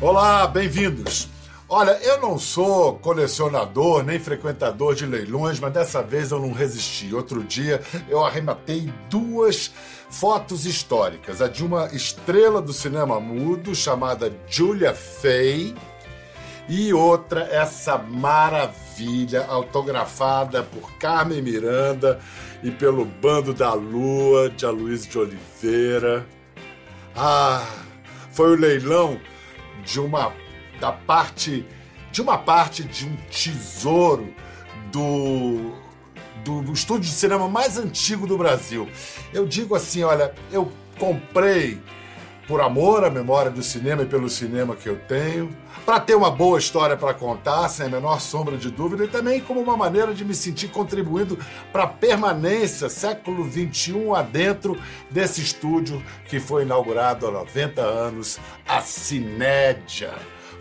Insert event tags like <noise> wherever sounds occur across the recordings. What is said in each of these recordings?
Olá, bem-vindos. Olha, eu não sou colecionador nem frequentador de leilões, mas dessa vez eu não resisti. Outro dia eu arrematei duas fotos históricas: a de uma estrela do cinema mudo chamada Julia Fay e outra, essa maravilha autografada por Carmen Miranda e pelo Bando da Lua de Aloysio de Oliveira. Ah, foi o leilão de uma da parte de uma parte de um tesouro do, do, do estúdio de cinema mais antigo do Brasil. Eu digo assim, olha, eu comprei por amor à memória do cinema e pelo cinema que eu tenho, para ter uma boa história para contar, sem a menor sombra de dúvida, e também como uma maneira de me sentir contribuindo para a permanência, século XXI adentro desse estúdio que foi inaugurado há 90 anos, a Cinédia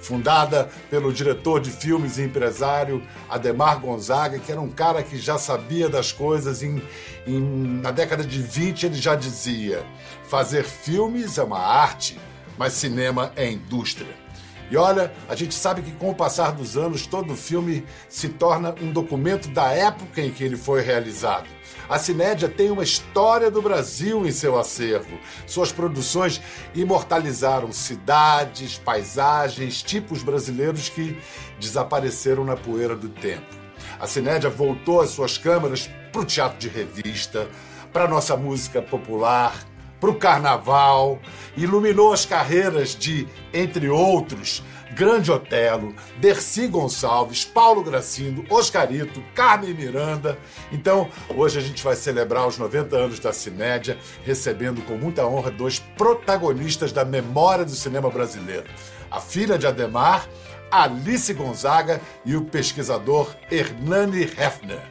fundada pelo diretor de filmes e empresário Ademar Gonzaga, que era um cara que já sabia das coisas. Em, em, na década de 20, ele já dizia: fazer filmes é uma arte, mas cinema é indústria. E olha, a gente sabe que com o passar dos anos, todo filme se torna um documento da época em que ele foi realizado. A Cinédia tem uma história do Brasil em seu acervo. Suas produções imortalizaram cidades, paisagens, tipos brasileiros que desapareceram na poeira do tempo. A Cinédia voltou as suas câmeras para o teatro de revista, para nossa música popular, para o carnaval, iluminou as carreiras de, entre outros, Grande Otelo, Dercy Gonçalves, Paulo Gracindo, Oscarito, Carmen Miranda. Então, hoje a gente vai celebrar os 90 anos da Cinédia, recebendo com muita honra dois protagonistas da memória do cinema brasileiro. A filha de Ademar, Alice Gonzaga e o pesquisador Hernani Hefner.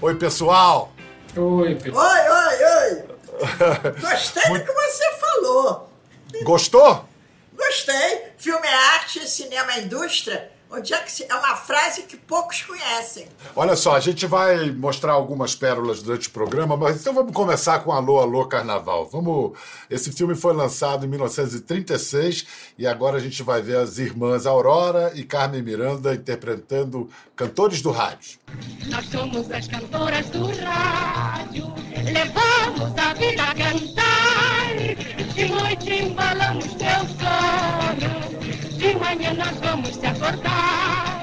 Oi, pessoal! Oi, pessoal. Oi, oi, oi! <laughs> Gostei Muito... do que você falou. Gostou? Gostei. Filme é arte, cinema é indústria. Onde é que é uma frase que poucos conhecem. Olha só, a gente vai mostrar algumas pérolas durante o programa, mas então vamos começar com Alô, Alô Carnaval. Vamos. Esse filme foi lançado em 1936 e agora a gente vai ver as irmãs Aurora e Carmen Miranda interpretando cantores do rádio. Nós somos as cantoras do rádio, levamos a vida a cantar, de noite embalamos teu sono de manhã nós vamos te acordar.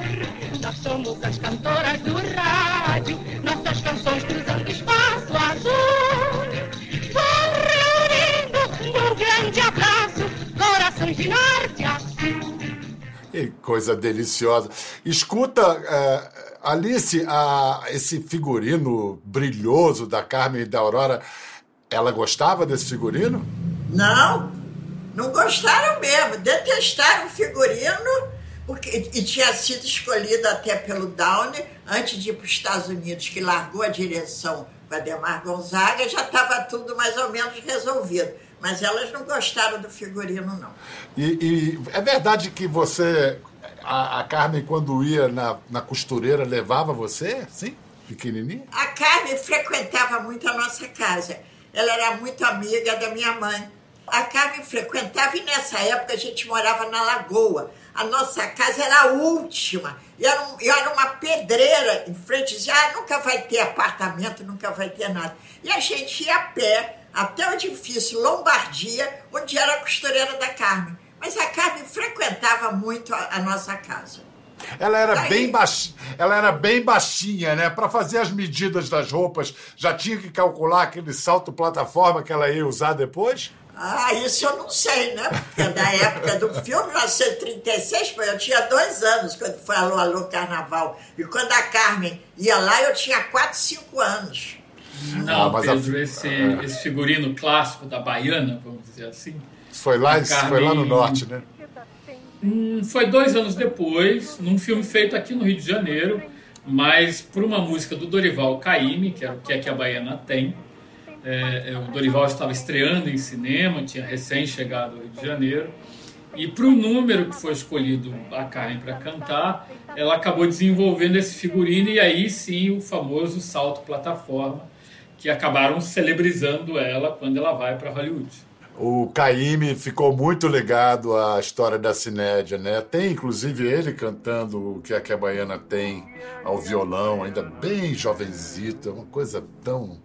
Nós somos as cantoras do rádio, nossas canções cruzando espaço azul. Vão reunindo num grande abraço, corações de norte a sul. Que coisa deliciosa. Escuta, uh, Alice, uh, esse figurino brilhoso da Carmen e da Aurora, ela gostava desse figurino? Não, não gostaram mesmo, detestaram o figurino, porque, e tinha sido escolhido até pelo Downey, antes de ir para os Estados Unidos, que largou a direção com a Demar Gonzaga, já estava tudo mais ou menos resolvido. Mas elas não gostaram do figurino, não. E, e é verdade que você, a, a Carmen, quando ia na, na costureira, levava você, sim? Pequenininha? A Carmen frequentava muito a nossa casa. Ela era muito amiga da minha mãe. A Carmen frequentava e nessa época a gente morava na Lagoa. A nossa casa era a última. E era, um, era uma pedreira em frente. Dizia, ah, nunca vai ter apartamento, nunca vai ter nada. E a gente ia a pé até o edifício Lombardia, onde era a costureira da Carmen. Mas a Carmen frequentava muito a, a nossa casa. Ela era bem baixinha, ela era bem baixinha, né? Para fazer as medidas das roupas, já tinha que calcular aquele salto plataforma que ela ia usar depois? Ah, isso eu não sei, né? Porque é da época do filme, 1936, eu tinha dois anos quando foi Alô, Alô Carnaval. E quando a Carmen ia lá, eu tinha 4, 5 anos. Não, ah, Pedro, a... esse, é. esse figurino clássico da Baiana, vamos dizer assim. Foi lá, Carmen... foi lá no norte, né? Hum, foi dois anos depois, num filme feito aqui no Rio de Janeiro, mas por uma música do Dorival Caymmi, que é o que é que a Baiana tem é, é, o Dorival estava estreando em cinema, tinha recém-chegado ao Rio de Janeiro. E para o número que foi escolhido a Karen para cantar, ela acabou desenvolvendo esse figurino e aí sim o famoso salto plataforma, que acabaram celebrizando ela quando ela vai para Hollywood. O Caíme ficou muito ligado à história da Cinédia, né? Tem inclusive ele cantando o que a que baiana tem ao violão, ainda bem jovenzita, uma coisa tão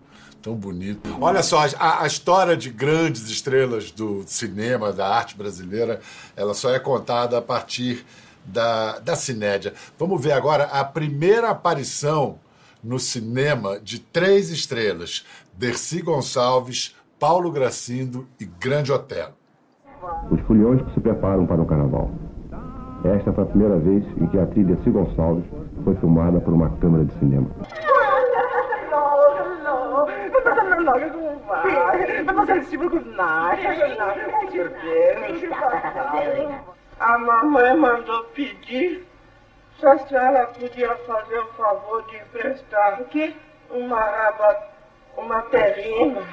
tão bonita. Olha só, a, a, história de grandes estrelas do cinema, da arte brasileira, ela só é contada a partir da, da Cinédia. Vamos ver agora a primeira aparição no cinema de três estrelas: Dercy Gonçalves, Paulo Gracindo e Grande Hotel. Os foliões que se preparam para o carnaval. Esta foi a primeira vez em que a atriz Dercy Gonçalves foi filmada por uma câmera de cinema. A mamãe mandou pedir se a senhora podia fazer o favor de emprestar aqui uma raba, uma terrina.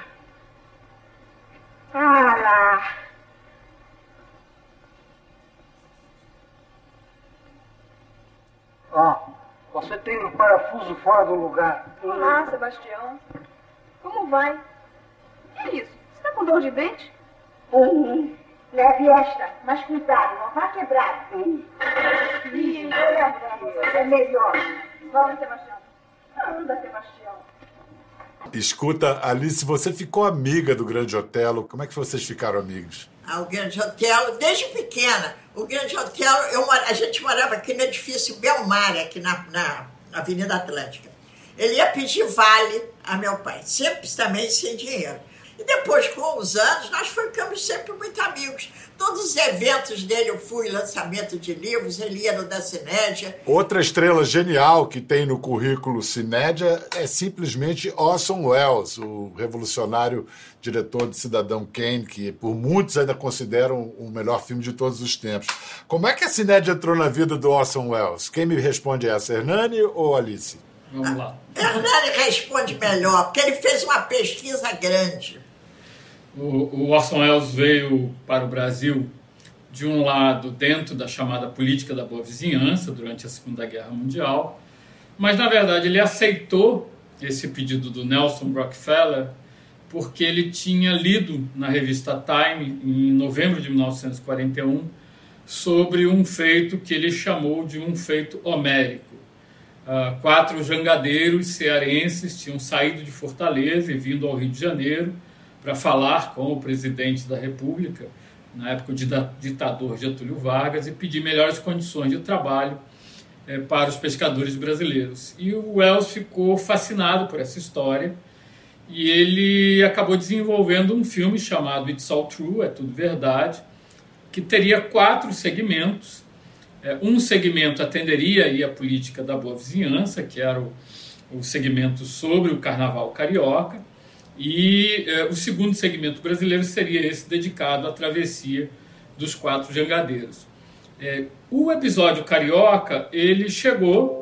Ah lá. Ó, oh, você tem um parafuso fora do lugar. Olá, Sebastião. Como vai? Que isso? Você tá com dor de dente? Uhum. Leve esta, mas cuidado, não vá quebrar. Uhum. Ih, é melhor. Vamos, Sebastião. Anda, Sebastião. Escuta, Alice, você ficou amiga do Grande Otelo. Como é que vocês ficaram amigos? Ah, o Grande Otelo, desde pequena. O Grande Otelo, eu, a gente morava aqui no edifício Belmar, aqui na, na Avenida Atlântica. Ele ia pedir vale a meu pai, sempre também sem dinheiro. E depois, com os anos, nós ficamos sempre muito amigos. Todos os eventos dele, eu fui, lançamento de livros, ele ia no da Cinédia. Outra estrela genial que tem no currículo Cinédia é simplesmente Orson Welles, o revolucionário diretor de Cidadão Kane, que por muitos ainda consideram o melhor filme de todos os tempos. Como é que a Cinédia entrou na vida do Orson Welles? Quem me responde é essa, Hernani ou Alice? Vamos lá. Hernani responde melhor, porque ele fez uma pesquisa grande. O, o Orson Welles veio para o Brasil, de um lado, dentro da chamada política da boa vizinhança, durante a Segunda Guerra Mundial, mas, na verdade, ele aceitou esse pedido do Nelson Rockefeller porque ele tinha lido na revista Time, em novembro de 1941, sobre um feito que ele chamou de um feito homérico. Uh, quatro jangadeiros cearenses tinham saído de Fortaleza e vindo ao Rio de Janeiro para falar com o presidente da República, na época o ditador Getúlio Vargas, e pedir melhores condições de trabalho é, para os pescadores brasileiros. E o Wells ficou fascinado por essa história e ele acabou desenvolvendo um filme chamado It's All True, É Tudo Verdade, que teria quatro segmentos. É, um segmento atenderia a política da boa vizinhança, que era o, o segmento sobre o carnaval carioca. E eh, o segundo segmento brasileiro seria esse dedicado à travessia dos quatro jangadeiros. Eh, o episódio carioca ele chegou,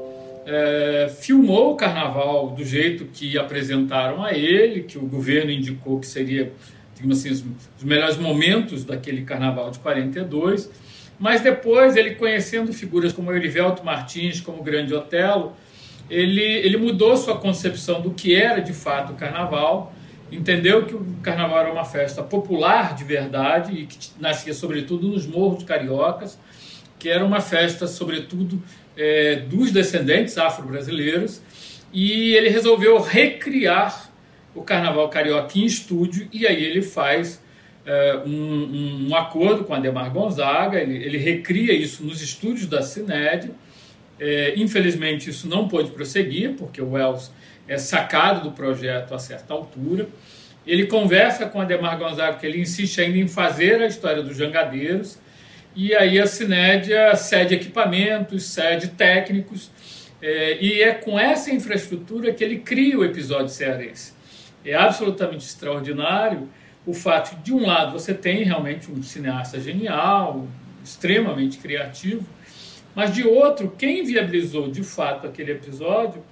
filmou o carnaval do jeito que apresentaram a ele, que o governo indicou que seria, digamos assim, os, os melhores momentos daquele carnaval de 42. Mas depois ele conhecendo figuras como Erivelto Martins, como Grande Otelo, ele, ele mudou sua concepção do que era de fato o carnaval entendeu que o carnaval era uma festa popular de verdade e que nascia sobretudo nos morros cariocas, que era uma festa sobretudo é, dos descendentes afro-brasileiros, e ele resolveu recriar o carnaval carioca em estúdio, e aí ele faz é, um, um, acordo com Ademar Gonzaga, ele, ele recria isso nos estúdios da Cined, é, infelizmente isso não pôde prosseguir, porque o Wells é sacado do projeto a certa altura. Ele conversa com Ademar Gonzaga, que ele insiste ainda em fazer a história dos jangadeiros, e aí a Cinédia cede equipamentos, cede técnicos, é, e é com essa infraestrutura que ele cria o episódio cearense. É absolutamente extraordinário o fato de, um lado, você tem realmente um cineasta genial, extremamente criativo, mas de outro, quem viabilizou de fato aquele episódio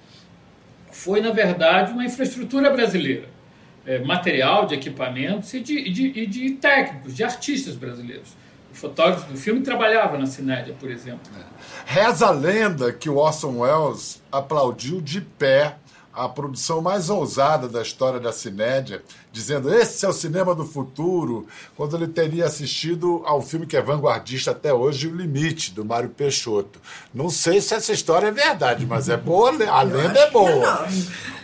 foi, na verdade, uma infraestrutura brasileira. É, material de equipamentos e de, de, de, técnicos, de artistas brasileiros. O fotógrafo do filme trabalhava na Cinédia, por exemplo. É. Reza a lenda que o Orson Welles aplaudiu de pé a produção mais ousada da história da Cinédia, dizendo esse é o cinema do futuro, quando ele teria assistido ao filme que é vanguardista até hoje, O Limite, do Mário Peixoto. Não sei se essa história é verdade, mas é boa, a <laughs> lenda é boa.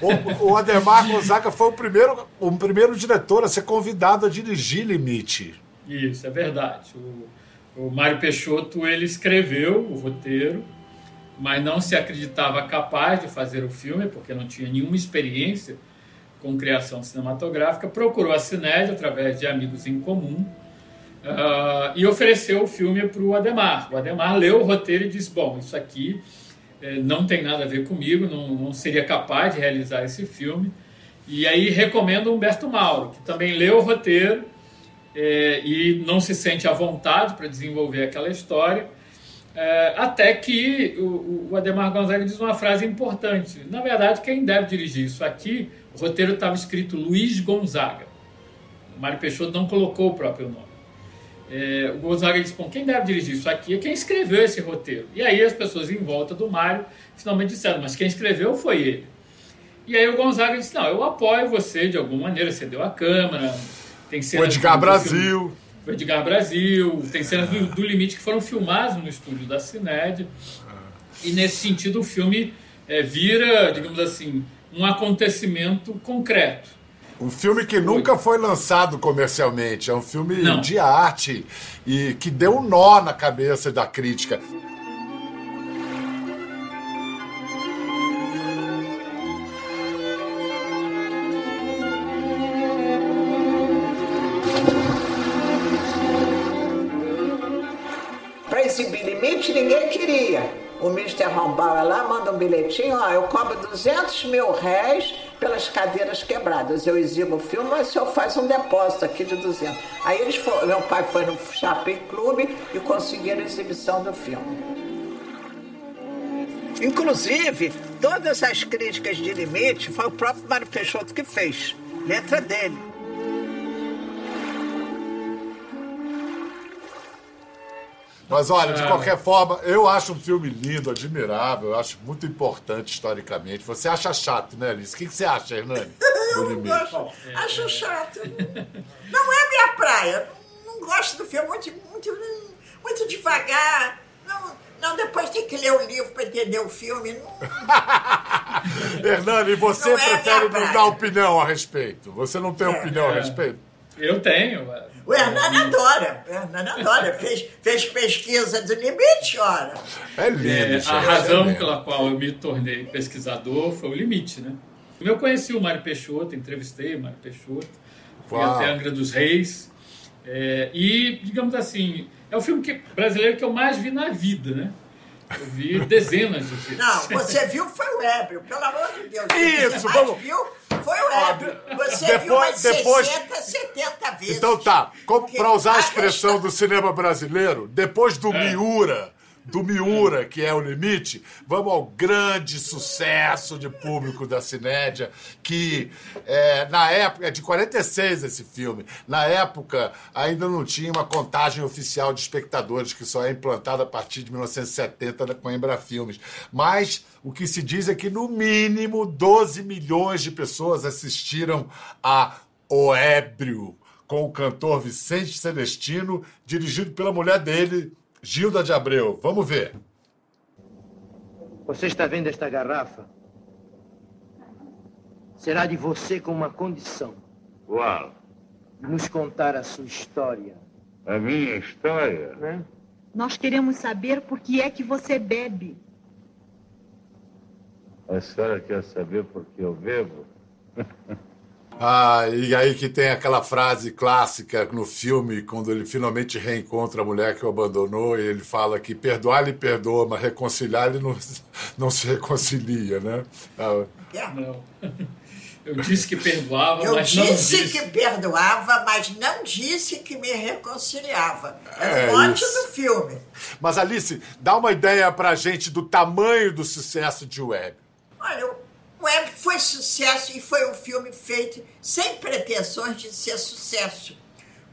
O, o Ademar Gonzaga foi o primeiro, o primeiro diretor a ser convidado a dirigir Limite. Isso, é verdade. O, o Mário Peixoto ele escreveu o roteiro, mas não se acreditava capaz de fazer o filme, porque não tinha nenhuma experiência com criação cinematográfica. Procurou a Cinédia através de amigos em comum uh, e ofereceu o filme para o Ademar. O Ademar leu o roteiro e disse: Bom, isso aqui eh, não tem nada a ver comigo, não, não seria capaz de realizar esse filme. E aí recomendo Humberto Mauro, que também leu o roteiro é, e não se sente à vontade para desenvolver aquela história, é, até que o, o, Ademar Gonzaga diz uma frase importante. Na verdade, quem deve dirigir isso aqui, o roteiro estava escrito Luiz Gonzaga. O Mário Peixoto não colocou o próprio nome. É, o Gonzaga disse: Bom, quem deve dirigir isso aqui é quem escreveu esse roteiro. E aí as pessoas em volta do Mário finalmente disseram: Mas quem escreveu foi ele. E aí o Gonzaga disse: Não, eu apoio você de alguma maneira, cedeu a câmera, tem cenas o Edgar Brasil. O Edgar Brasil. Tem cenas do, do, Limite que foram filmadas no estúdio da Cined. E nesse sentido o filme é, vira, digamos assim, um acontecimento concreto. Um filme que nunca foi lançado comercialmente, é um filme Não. de arte e que deu um nó na cabeça da crítica. O Mr. Rombauer lá manda um bilhetinho, ó, eu cobro 200 mil réis pelas cadeiras quebradas. Eu exibo o filme, mas o senhor faz um depósito aqui de 200. Aí eles foram, meu pai foi no Shopping Club e conseguiram a exibição do filme. Inclusive, todas as críticas de limite foi o próprio Mário Peixoto que fez. Letra dele. Mas olha, de é. qualquer forma, eu acho um filme lindo, admirável, eu acho muito importante historicamente. Você acha chato, né, Alice? O que, você acha, Hernani? <laughs> eu não gosto. Acho chato. Não é minha praia. Não, não gosto do filme muito, muito, muito devagar. Não, não, depois tem que ler o livro para entender o filme. <laughs> Hernani, você não é prefere é não dar opinião a respeito? Você não tem é. opinião a respeito? Eu tenho. O Hernani adora. O Hernani adora. Fez, fez pesquisa do limite, ora. É lindo. É, a razão é pela qual eu me tornei pesquisador foi o limite, né? Eu conheci o Mário Peixoto, entrevistei o Mário Peixoto, fui Uau. até Angra dos Reis. É, e, digamos assim, é o filme que, brasileiro que eu mais vi na vida, né? Eu vi dezenas de filmes. Não, você viu foi o ébrio, pelo amor de Deus. Isso, vamos. Viu foi o ébrio. Você depois, viu umas depois... 60, 70 vezes. Então tá, para usar a expressão do <laughs> cinema brasileiro, depois do é. Miura do Miura, que é o limite, vamos ao grande sucesso de público da Cinédia, que é, na época, é de 46 esse filme, na época ainda não tinha uma contagem oficial de espectadores, que só é implantada a partir de 1970 com a Embrafilmes. Mas o que se diz é que no mínimo 12 milhões de pessoas assistiram a O Ébrio, com o cantor Vicente Celestino, dirigido pela mulher dele, Gilda de Abreu, vamos ver. Você está vendo esta garrafa? Será de você com uma condição. Qual? De nos contar a sua história. A minha história? Né? Nós queremos saber por que é que você bebe. A senhora quer saber por que eu bebo? <laughs> Ah, e aí que tem aquela frase clássica no filme, quando ele finalmente reencontra a mulher que o abandonou, e ele fala que perdoar ele perdoa, mas reconciliar ele não, não se reconcilia, né? Ah. Não. <laughs> Eu disse que perdoava, Eu mas disse não disse que perdoava, mas não disse que me reconciliava. É, é o mote do filme. Mas Alice, dá uma ideia pra gente do tamanho do sucesso de Web. Olha, o Foi sucesso e foi um filme feito sem pretensões de ser sucesso.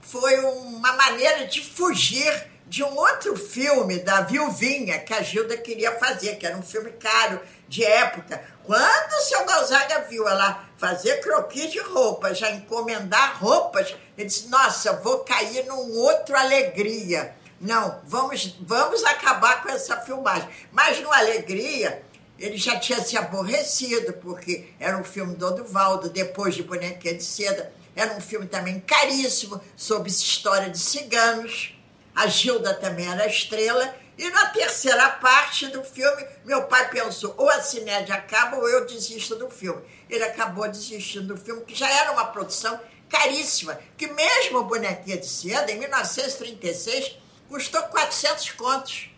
Foi uma maneira de fugir de um outro filme da Viuvinha que a Gilda queria fazer, que era um filme caro, de época, Quando o seu Gonzaga viu ela fazer croquis de roupa, já encomendar roupas, ele disse: Nossa, vou cair num outro alegria. Não, vamos, vamos acabar com essa filmagem. Mas no Alegria, ele já tinha se aborrecido, porque era um filme do Oduvaldo, depois de Bonequinha de Seda. Era um filme também caríssimo, sobre história de ciganos. A Gilda também era estrela. E na terceira parte do filme, meu pai pensou: ou a Cinédia acaba ou eu desisto do filme. Ele acabou desistindo do filme, que já era uma produção caríssima, que mesmo Bonequinha de Seda, em 1936, custou 400 contos.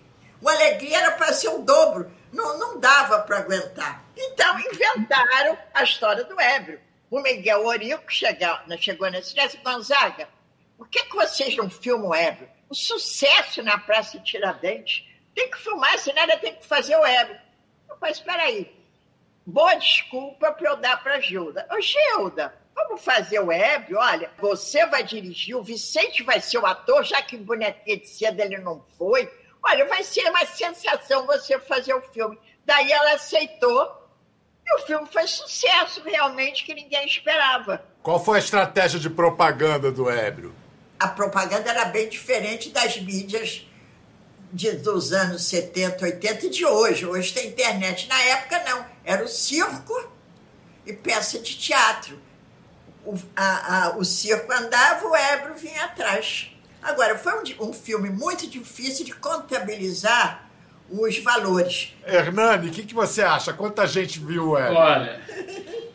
O Alegria era para ser o dobro, não, não dava para aguentar. Então inventaram a história do ébrio. O Miguel Orico chegou, chegou nesse dia e disse, Gonzaga, por que, que vocês não filmam o ébrio? O sucesso na Praça Tiradentes. Tem que filmar, senão ela tem que fazer o ébrio. Eu falei, espera aí. Boa desculpa para eu dar para a Gilda. Ô, Gilda, Vamos fazer o web, olha, você vai dirigir, o Vicente vai ser o ator, já que Bonequinha de Seda ele não foi. Olha, vai ser uma sensação você fazer o filme. Daí ela aceitou e o filme foi sucesso realmente que ninguém esperava. Qual foi a estratégia de propaganda do Ébrio? A propaganda era bem diferente das mídias de, dos anos 70, 80 e de hoje. Hoje tem internet. Na época, não. Era o circo e peça de teatro o, a, a, o circo andava, o Ebro vinha atrás. Agora, foi um, um filme muito difícil de contabilizar os valores. Hernani, o que, que você acha? Quanta gente viu o Ebro? Olha,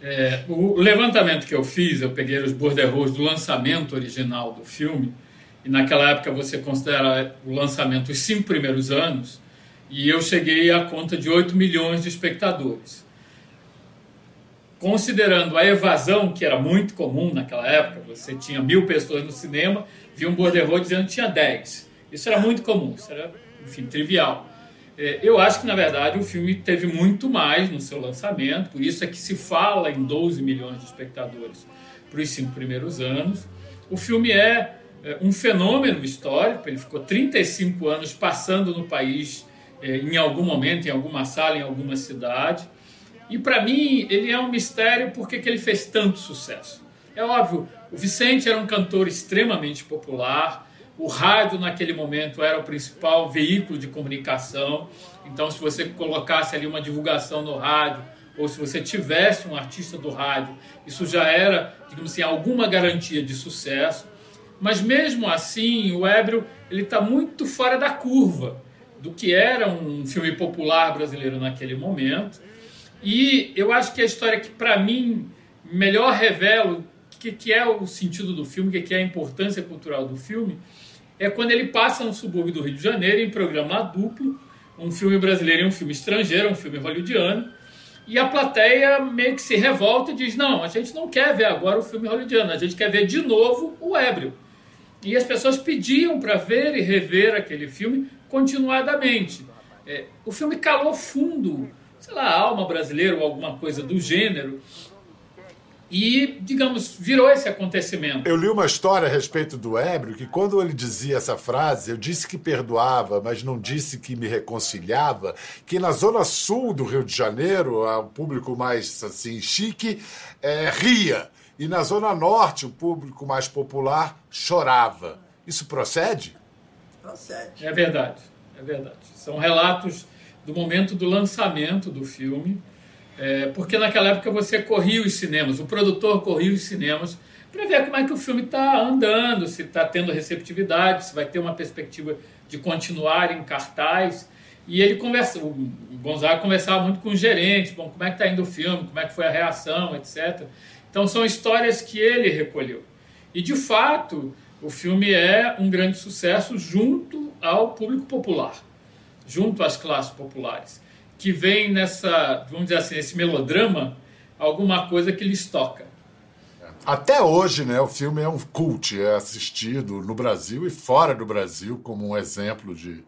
é, o levantamento que eu fiz, eu peguei os borderros do lançamento original do filme, e naquela época você considera o lançamento os cinco primeiros anos, e eu cheguei à conta de 8 milhões de espectadores considerando a evasão, que era muito comum naquela época, você tinha mil pessoas no cinema, via um borderô dizendo que tinha dez. Isso era muito comum, isso era, enfim, trivial. É, eu acho que, na verdade, o filme teve muito mais no seu lançamento, por isso é que se fala em 12 milhões de espectadores para os cinco primeiros anos. O filme é, é um fenômeno histórico, ele ficou 35 anos passando no país é, em algum momento, em alguma sala, em alguma cidade. E para mim, ele é um mistério porque que ele fez tanto sucesso. É óbvio, o Vicente era um cantor extremamente popular, o rádio naquele momento era o principal veículo de comunicação. Então, se você colocasse ali uma divulgação no rádio, ou se você tivesse um artista do rádio, isso já era, digamos assim, alguma garantia de sucesso. Mas mesmo assim, o Ébrio ele está muito fora da curva do que era um filme popular brasileiro naquele momento. E eu acho que a história que, para mim, melhor revela o que, que é o sentido do filme, o que, que é a importância cultural do filme, é quando ele passa no subúrbio do Rio de Janeiro em programa duplo, um filme brasileiro e um filme estrangeiro, um filme hollywoodiano, e a plateia meio que se revolta e diz: não, a gente não quer ver agora o filme hollywoodiano, a gente quer ver de novo o ébrio. E as pessoas pediam para ver e rever aquele filme continuadamente. É, o filme calou fundo sei lá, alma brasileira ou alguma coisa do gênero. E, digamos, virou esse acontecimento. Eu li uma história a respeito do Ébrio que, quando ele dizia essa frase, eu disse que perdoava, mas não disse que me reconciliava. Que na zona sul do Rio de Janeiro, o público mais assim chique é, ria. E na zona norte, o público mais popular chorava. Isso procede? Procede. É verdade, é verdade. São relatos do momento do lançamento do filme, é, porque naquela época você corria os cinemas, o produtor corria os cinemas para ver como é que o filme está andando, se está tendo receptividade, se vai ter uma perspectiva de continuar em cartaz. E ele conversa, o Gonzaga conversava muito com os gerentes, bom, como é que está indo o filme, como é que foi a reação, etc. Então são histórias que ele recolheu. E de fato, o filme é um grande sucesso junto ao público popular junto às classes populares, que vem nessa, vamos dizer assim, esse melodrama, alguma coisa que lhes toca. Até hoje, né, o filme é um cult, é assistido no Brasil e fora do Brasil como um exemplo de,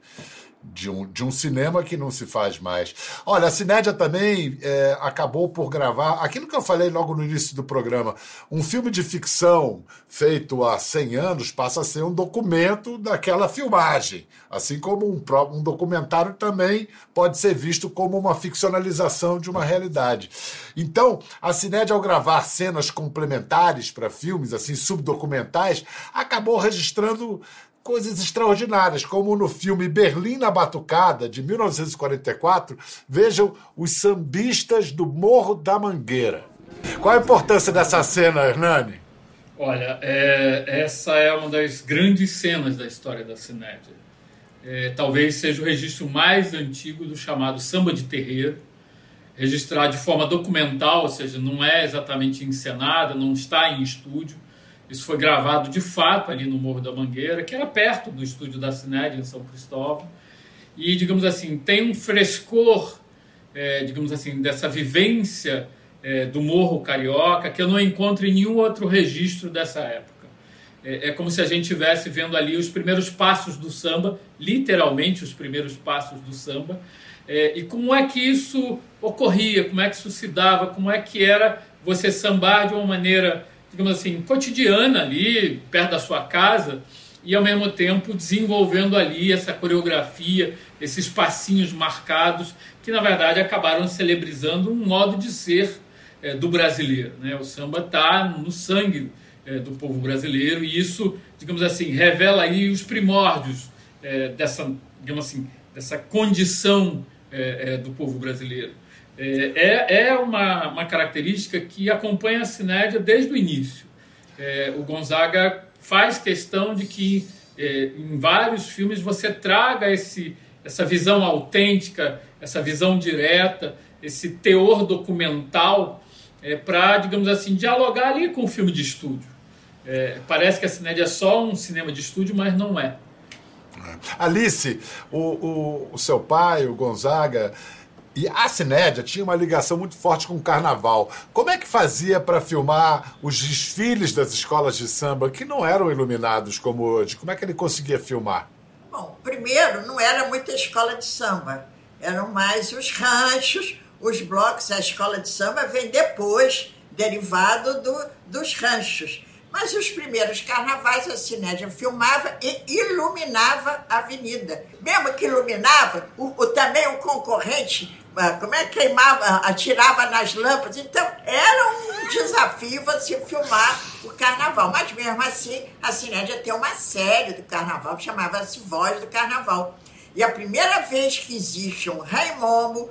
de um, de um cinema que não se faz mais. Olha, a Cinédia também é, acabou por gravar aquilo que eu falei logo no início do programa. Um filme de ficção feito há 100 anos passa a ser um documento daquela filmagem. Assim como um, um documentário também pode ser visto como uma ficcionalização de uma realidade. Então, a Cinédia, ao gravar cenas complementares para filmes, assim, subdocumentais, acabou registrando coisas extraordinárias, como no filme Berlim na Batucada, de 1944, vejam os sambistas do Morro da Mangueira. Qual a importância dessa cena, Hernani? Olha, é, essa é uma das grandes cenas da história da Cinédia. É, talvez seja o registro mais antigo do chamado samba de terreiro, registrado de forma documental, ou seja, não é exatamente encenada, não está em estúdio. Isso foi gravado de fato ali no Morro da Mangueira, que era perto do estúdio da Cinédia, em São Cristóvão. E, digamos assim, tem um frescor, é, digamos assim, dessa vivência é, do Morro Carioca que eu não encontro em nenhum outro registro dessa época. É, é como se a gente estivesse vendo ali os primeiros passos do samba, literalmente os primeiros passos do samba, é, e como é que isso ocorria, como é que isso se dava, como é que era você sambar de uma maneira, digamos assim, cotidiana ali, perto da sua casa, e ao mesmo tempo desenvolvendo ali essa coreografia, esses passinhos marcados, que na verdade acabaram celebrizando um modo de ser é, do brasileiro. Né? O samba está no sangue é, do povo brasileiro e isso, digamos assim, revela aí os primórdios é, dessa, digamos assim, dessa condição do povo brasileiro. É, é uma, uma característica que acompanha a Cinédia desde o início. É, o Gonzaga faz questão de que é, em vários filmes você traga esse, essa visão autêntica, essa visão direta, esse teor documental é, para, digamos assim, dialogar ali com o filme de estúdio. É, parece que a Cinédia é só um cinema de estúdio, mas não é. Alice, o, o, o seu pai, o Gonzaga, e a Cinédia tinha uma ligação muito forte com o carnaval. Como é que fazia para filmar os desfiles das escolas de samba que não eram iluminados como hoje? Como é que ele conseguia filmar? Bom, primeiro, não era muita escola de samba. Eram mais os ranchos, os blocos. A escola de samba vem depois, derivado do, dos ranchos. Mas os primeiros carnavais a Cinédia filmava e iluminava a avenida. Mesmo que iluminava, o, o, também o concorrente, como é que queimava, atirava nas lâmpadas. Então, era um desafio você filmar o carnaval. Mas mesmo assim, a Cinédia tem uma série do carnaval que chamava-se Voz do Carnaval. E a primeira vez que existe um Rei Momo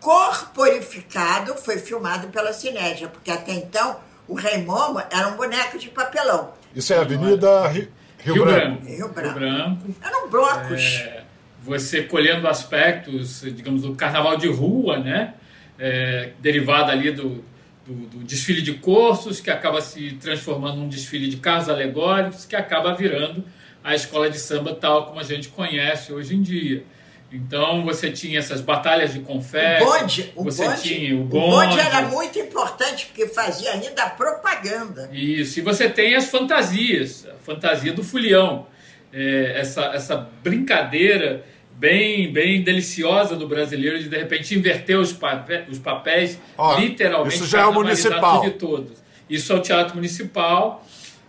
corporificado foi filmado pela Cinédia, porque até então o Rei Momo era um boneco de papelão. Isso é a Avenida Rio, Rio, Rio Branco. Branco. Rio Branco. Branco. Eram blocos. É, você colhendo aspectos, digamos, do carnaval de rua, né? É, derivado ali do, do, do, desfile de cursos, que acaba se transformando num desfile de carros alegóricos, que acaba virando a escola de samba tal como a gente conhece hoje em dia. Então você tinha essas batalhas de confete. O bonde, o você bonde, tinha o o bonde. bonde era muito importante porque fazia ainda propaganda. Isso, e você tem as fantasias, a fantasia do folião, é, essa, essa brincadeira bem, bem deliciosa do brasileiro de de repente inverter os, papéis, os papéis Ó, literalmente. isso já é o municipal. tudo e todos. Isso é o Teatro Municipal,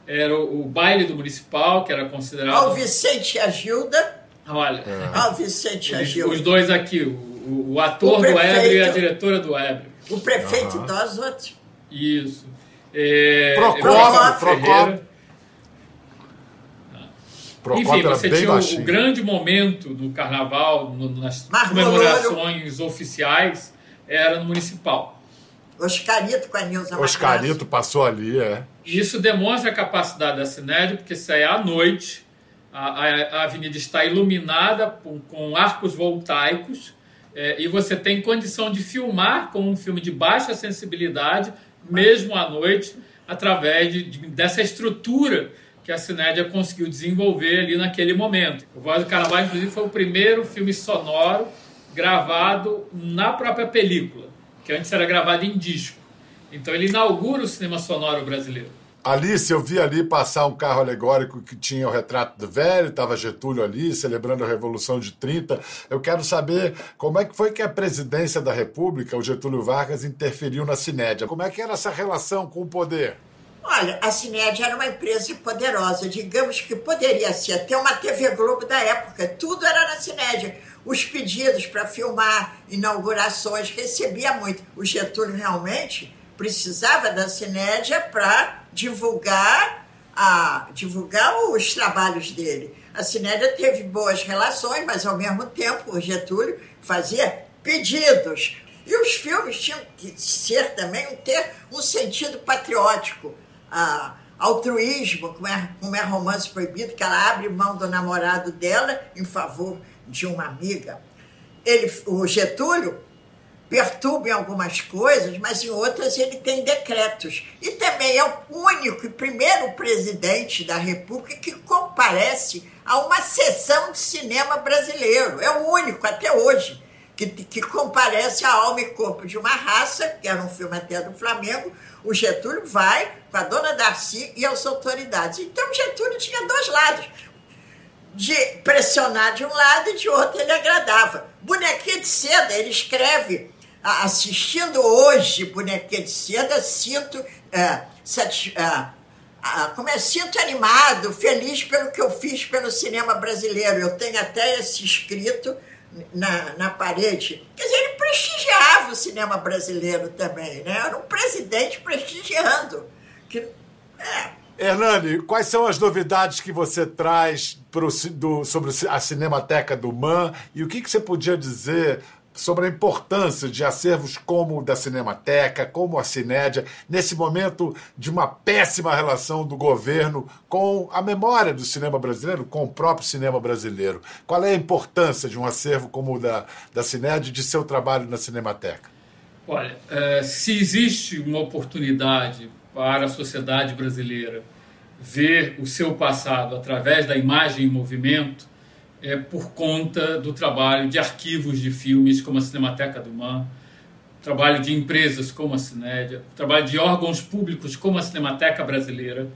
era o, o baile do Municipal, que era considerado. Ao Vicente e a Gilda. Olha, Ao Vicente e a os, Gilda. os dois aqui, o, o, o ator O do Ébrio e a prefeito. diretora do Ébrio. O prefeito dos outros. Isso. É, Procópio, Procópio. Enfim, você tinha o, o baixinho. grande momento do carnaval, no- nas Marco comemorações oficiais, era no municipal. Oscarito com a Nilza Oscarito passou ali, é. E isso demonstra a capacidade da Cinédia, porque se é à noite, a, a- a avenida está iluminada com, com arcos voltaicos é, e você tem condição de filmar com um filme de baixa sensibilidade, mesmo à noite, através de, de- dessa estrutura que a Cinédia conseguiu desenvolver ali naquele momento. O Voz do Carnaval, inclusive, foi o primeiro filme sonoro gravado na própria película, que antes era gravado em disco. Então ele inaugura o cinema sonoro brasileiro. Alice, eu vi ali passar um carro alegórico que tinha o retrato do velho, estava Getúlio ali, celebrando a Revolução de 30. Eu quero saber como é que foi que a presidência da República, o Getúlio Vargas, interferiu na Cinédia. Como é que era essa relação com o poder? Olha, a Cinédia era uma empresa poderosa, digamos que poderia ser até uma TV Globo da época, tudo era na Cinédia. Os pedidos para filmar inaugurações, recebia muito. O Getúlio realmente precisava da Cinédia para divulgar, a, divulgar os trabalhos dele. A Cinédia teve boas relações, mas ao mesmo tempo o Getúlio fazia pedidos. E os filmes tinham que ser também ter um sentido patriótico a, altruísmo, como é, como é romance proibido, que ela abre mão do namorado dela em favor de uma amiga. Ele, o Getúlio perturba em algumas coisas, mas em outras ele tem decretos. E também é o único e primeiro presidente da República que comparece a uma sessão de cinema brasileiro. É o único até hoje que, que comparece a alma e corpo de uma raça, que era um filme até do Flamengo, o Getúlio vai com a dona Darcy e as autoridades. Então, Getúlio tinha dois lados. De pressionar de um lado e de outro ele agradava. Bonequinha de Seda, ele escreve, assistindo hoje Bonequinha de Seda, sinto, é, é, como é, sinto animado, feliz pelo que eu fiz pelo cinema brasileiro. Eu tenho até esse escrito na, na parede. Quer dizer, ele prestigiava o cinema brasileiro também, né? Era um presidente prestigiando. Que, é. Hernani, quais são as novidades que você traz pro, do, sobre a Cinemateca do MAN e o que, que você podia dizer sobre a importância de acervos como o da Cinemateca, como a Cinédia, nesse momento de uma péssima relação do governo com a memória do cinema brasileiro, com o próprio cinema brasileiro. Qual é a importância de um acervo como o da, da Cinédia de seu trabalho na Cinemateca? Olha, é, se existe uma oportunidade para a sociedade brasileira ver o seu passado através da imagem em movimento, é, por conta do trabalho de arquivos de filmes como a Cinemateca do Man, trabalho de empresas como a Cinédia, trabalho de órgãos públicos como a Cinemateca Brasileira.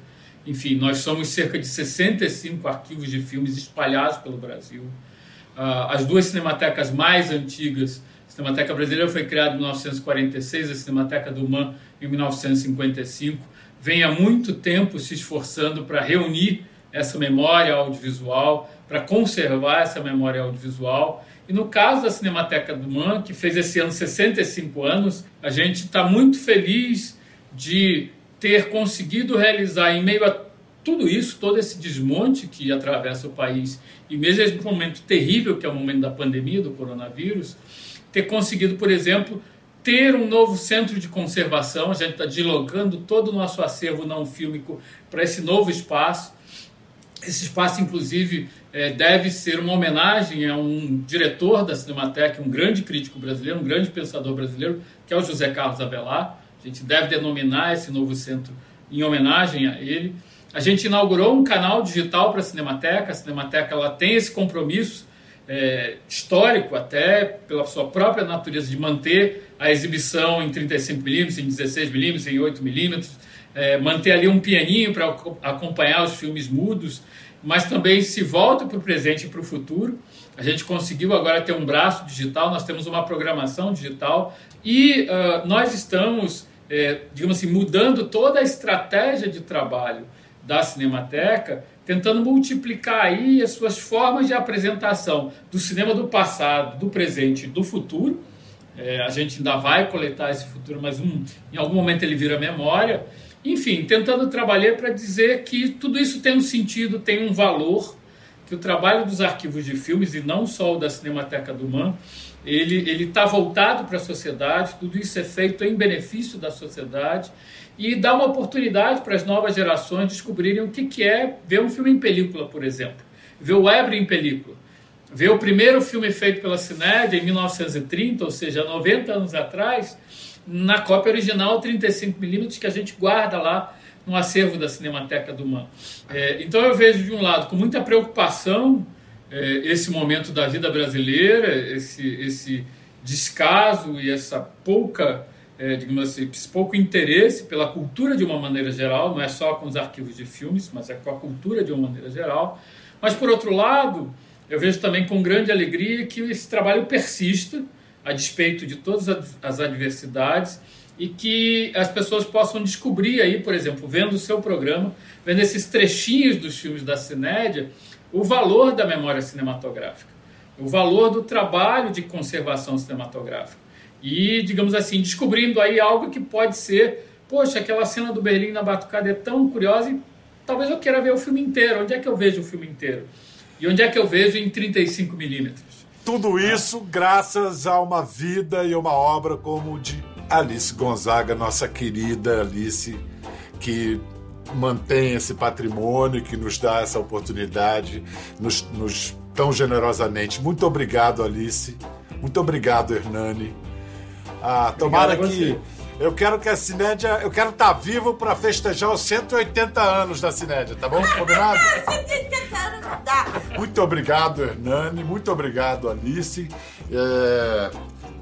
Enfim, nós somos cerca de 65 arquivos de filmes espalhados pelo Brasil. Ah, as duas cinematecas mais antigas, a Cinemateca Brasileira foi criada em 1946, a Cinemateca do Man em 1955, vem há muito tempo se esforçando para reunir essa memória audiovisual, para conservar essa memória audiovisual. E no caso da Cinemateca do Man, que fez esse ano 65 anos, a gente está muito feliz de ter conseguido realizar, em meio a tudo isso, todo esse desmonte que atravessa o país, e mesmo esse momento terrível que é o momento da pandemia do coronavírus, ter conseguido, por exemplo, ter um novo centro de conservação. A gente está deslocando todo o nosso acervo não fílmico para esse novo espaço. Esse espaço, inclusive, é, deve ser uma homenagem a um diretor da Cinemateca, um grande crítico brasileiro, um grande pensador brasileiro, que é o José Carlos Avelar. A gente deve denominar esse novo centro em homenagem a ele. A gente inaugurou um canal digital para a Cinemateca. A Cinemateca ela tem esse compromisso é, histórico, até pela sua própria natureza, de manter a exibição em 35mm, em 16mm, em 8mm, é, manter ali um pianinho para acompanhar os filmes mudos mas também se volta para o presente e para o futuro. A gente conseguiu agora ter um braço digital, nós temos uma programação digital e uh, nós estamos, é, digamos assim, mudando toda a estratégia de trabalho da Cinemateca, tentando multiplicar aí as suas formas de apresentação do cinema do passado, do presente e do futuro. É, a gente ainda vai coletar esse futuro, mas um, em algum momento ele vira memória. Enfim, tentando trabalhar para dizer que tudo isso tem um sentido, tem um valor, que o trabalho dos arquivos de filmes, e não só o da Cinemateca do Man, ele está voltado para a sociedade, tudo isso é feito em benefício da sociedade e dá uma oportunidade para as novas gerações descobrirem o que, que é ver um filme em película, por exemplo. Ver o Weber em película. Ver o primeiro filme feito pela Cinédia em 1930, ou seja, 90 anos atrás, na cópia original 35mm que a gente guarda lá no acervo da Cinemateca do Man. É, então eu vejo de um lado com muita preocupação é, esse momento da vida brasileira, esse, esse descaso e essa pouca é, digamos assim, pouco interesse pela cultura de uma maneira geral, não é só com os arquivos de filmes, mas é com a cultura de uma maneira geral. Mas, por outro lado, eu vejo também com grande alegria que esse trabalho persista, a despeito de todas as adversidades, e que as pessoas possam descobrir aí, por exemplo, vendo o seu programa, vendo esses trechinhos dos filmes da Cinédia, o valor da memória cinematográfica, o valor do trabalho de conservação cinematográfica. E, digamos assim, descobrindo aí algo que pode ser, poxa, aquela cena do Berlim na Batucada é tão curiosa e talvez eu queira ver o filme inteiro. Onde é que eu vejo o filme inteiro? E onde é que eu vejo em 35 milímetros? Tudo isso graças a uma vida e uma obra como de Alice Gonzaga, nossa querida Alice, que mantém esse patrimônio, que nos dá essa oportunidade, nos, nos tão generosamente. Muito obrigado, Alice. Muito obrigado, Hernani. Ah, tomara que. Eu quero que a Cinédia. Eu quero estar tá vivo para festejar os 180 anos da Cinédia, tá bom? Combinado? <laughs> 180 anos não dá. Muito obrigado, Hernani. Muito obrigado, Alice. É...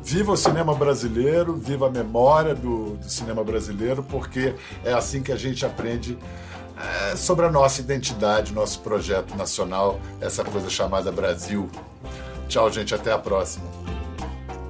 Viva o cinema brasileiro, viva a memória do, do, cinema brasileiro, porque é assim que a gente aprende é, sobre a nossa identidade, nosso projeto nacional, essa coisa chamada Brasil. Tchau, gente, até a próxima.